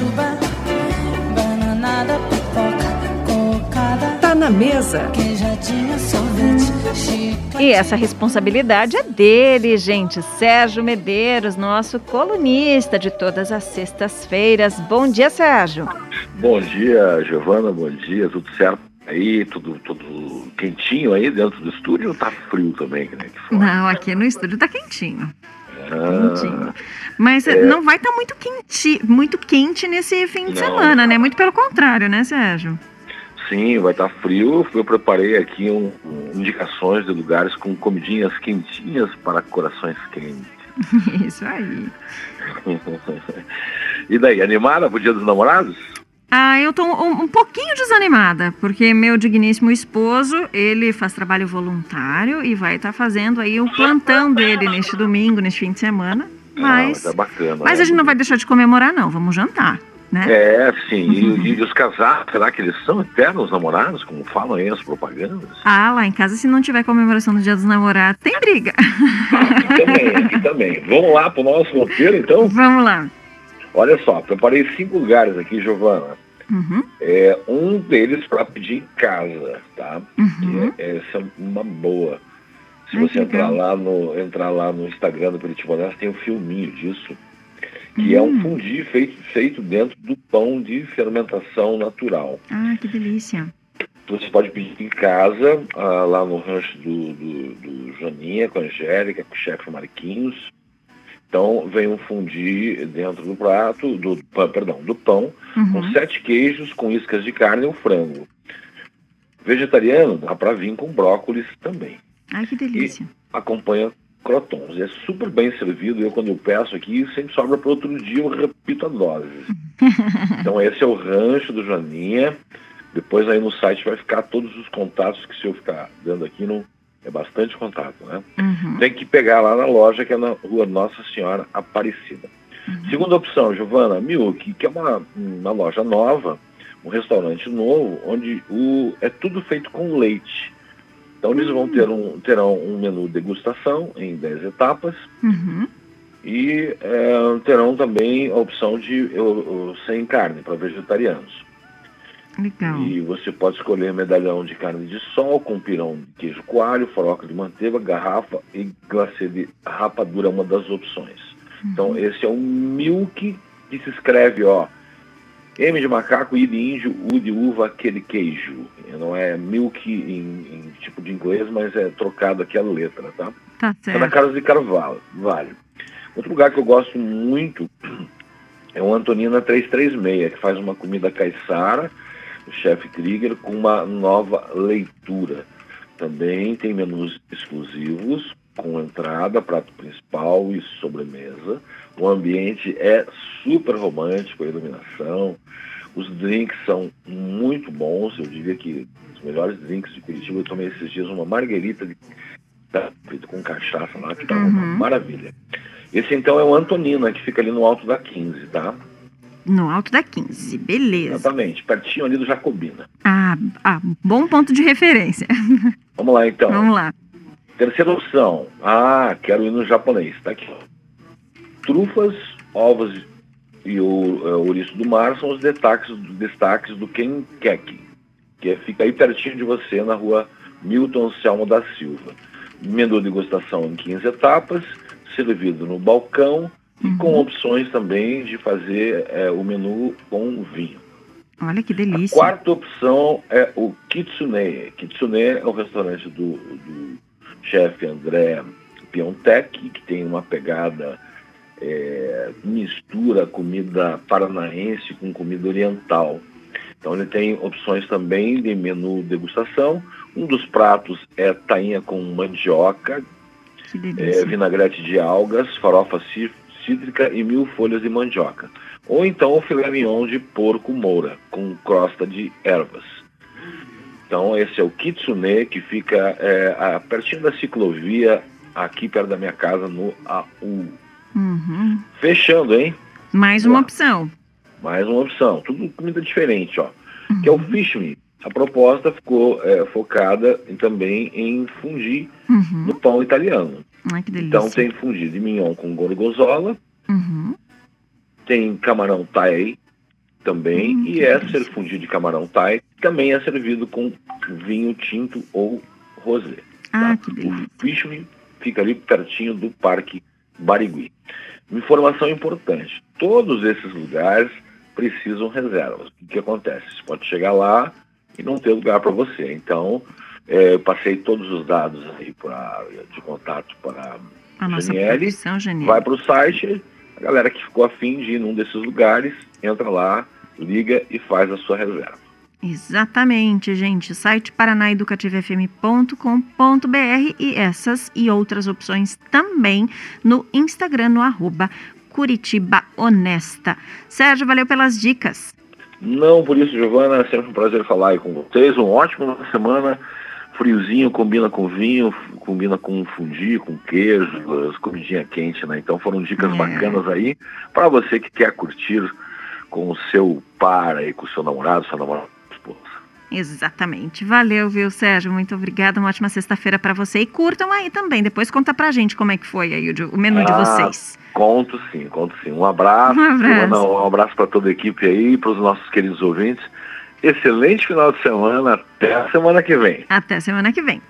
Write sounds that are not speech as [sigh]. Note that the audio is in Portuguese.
jujuba, bananada, pipoca, cocada. Tá na mesa. Queijadinha, sorvete, chiclete. E essa responsabilidade é dele, gente. Sérgio Medeiros, nosso colunista de todas as sextas-feiras. Bom dia, Sérgio. Bom dia, Giovana, bom dia, tudo certo aí? Tudo, tudo quentinho aí dentro do estúdio ou tá frio também, né? Não, aqui no estúdio tá quentinho. Quentinho. Mas é. não vai estar muito quente, muito quente nesse fim de Não. semana, né? Muito pelo contrário, né, Sérgio? sim, vai estar frio. Eu preparei aqui um, um- indicações de lugares com comidinhas quentinhas para corações quentes. [laughs] Isso aí. [laughs] e daí, animada pro Dia dos Namorados? Ah, eu tô um, um pouquinho desanimada, porque meu digníssimo esposo, ele faz trabalho voluntário e vai estar fazendo aí o plantão dele neste domingo, neste fim de semana. Mas, ah, tá bacana. mas né? a gente não vai deixar de comemorar, não. Vamos jantar, né? É, sim. E, e os casados, será que eles são eternos namorados, como falam aí as propagandas? Ah, lá em casa, se não tiver comemoração do Dia dos Namorados, tem briga. Aqui também, aqui também. Vamos lá pro nosso roteiro, então? Vamos lá. Olha só, preparei cinco lugares aqui, Giovana. Uhum, É, um deles para pedir em casa, tá? uhum. É, essa é uma boa. Se Ai, você entrar legal. lá, no, entrar lá no Instagram do Curitiba Honesto, tem um filminho disso, que é um Hum. fundi feito, feito dentro do pão de fermentação natural. Ah, que delícia. Você pode pedir em casa, ah, lá no rancho do, do, do Joaninha, com a Angélica, com o chefe Marquinhos. Então, vem um fundi dentro do prato, do, perdão, do pão, com Uhum. sete queijos, com iscas de carne ou frango. Vegetariano, dá para vir com brócolis também. Ai, que delícia. Acompanha crotons. É super bem servido. Eu, quando eu peço aqui, sempre sobra para outro dia, eu repito a dose. [laughs] então, esse é o rancho do Joaninha. Depois aí no site vai ficar todos os contatos que se eu ficar dando aqui, não, é bastante contato, né? Uhum. Tem que pegar lá na loja, que é na rua Nossa Senhora Aparecida. Segunda opção, Giovana, Miuki, que é uma, uma loja nova, um restaurante novo, onde o, é tudo feito com leite. Então eles vão ter um, terão um menu degustação em 10 etapas Uhum. e é, terão também a opção de eu- eu- sem carne para vegetarianos. Legal. E você pode escolher medalhão de carne de sol com pirão de queijo coalho, farofa de manteiga, garrafa e glacê de rapadura, é uma das opções. Então esse é o milk que se escreve, ó, M de macaco, I de índio, U de uva, de queijo. Não é milk em, em tipo de inglês, mas é trocado aqui a letra, tá? Tá É na certo. Casa de Carvalho. Vale. Outro lugar que eu gosto muito [clears throat] é o Antonina 336, que faz uma comida caiçara, o chefe Krieger, com uma nova leitura. Também tem menus exclusivos, com entrada, prato principal e sobremesa. O ambiente é super romântico, a iluminação. Os drinks são muito bons, eu diria que os melhores drinks de Curitiba. Eu tomei esses dias uma marguerita de com cachaça lá, que uma Uhum. maravilha. Esse então é o Antonina, que fica ali no alto da 15, tá? No alto da 15, beleza. Exatamente, pertinho ali do Jacobina. Ah, ah, bom ponto de referência. [laughs] Vamos lá então. Vamos lá. Terceira opção. Ah, quero ir no japonês. Tá aqui. Trufas, ovos e o é, ouriço do mar são os destaques, destaques do Kenkeki, que é- fica aí pertinho de você, na rua Milton Selma da Silva. Menu degustação em 15 etapas, servido no balcão e com opções também de fazer é, o menu com vinho. Olha que A delícia. quarta opção é o Kitsune. Kitsune é o restaurante do, do chefe André Piontek, que tem uma pegada, é, mistura comida paranaense com comida oriental. Então ele tem opções também de menu degustação. Um dos pratos é tainha com mandioca, é, vinagrete de algas, farofa cítrica e mil folhas de mandioca. Ou então o filé mignon de porco moura, com crosta de ervas. Então esse é o Kitsune, que fica é, a- pertinho da ciclovia, aqui perto da minha casa, no AU. Uhum. Fechando, hein? Mais uma Lá. opção. Mais uma opção. Tudo comida diferente, ó. Que é o Fish Me. A proposta ficou é, focada também em fundir Uhum. no pão italiano. Ai, que delícia. Então tem fundir de mignon com gorgonzola, Uhum. tem camarão thai também, Hum, e é ser fundido de camarão thai, também é servido com vinho tinto ou rosé. Ah, tá? que delícia. O Fishman fica ali pertinho do Parque Barigui. Informação importante: todos esses lugares precisam reservas. O que, que acontece? Você pode chegar lá e não ter lugar para você. Então, eh, eu passei todos os dados aí pra, de contato para A nossa Janiele. vai para o site. A galera que ficou afim de ir num desses lugares entra lá, liga e faz a sua reserva. Exatamente, gente. Site paranaeducativofm.com.br e essas e outras opções também no Instagram, no arroba Curitiba Honesta. Sérgio, valeu pelas dicas. Não por isso, Giovana, é sempre um prazer falar aí com vocês. Um ótimo semana. Friozinho combina com vinho, combina com fundi, com queijo, as comidinha quente, né? Então foram dicas É. bacanas aí para você que quer curtir com o seu par aí, com o seu namorado, sua namorada, esposa. Exatamente. Valeu, viu, Sérgio? Muito obrigada. Uma ótima sexta-feira para você. E curtam aí também. Depois conta pra gente como é que foi aí o, de- menu de Ah, vocês. Conto sim, conto sim. Um abraço, Um abraço. Um abraço para toda a equipe aí, para os nossos queridos ouvintes. Excelente final de semana. Até a semana que vem. Até semana que vem.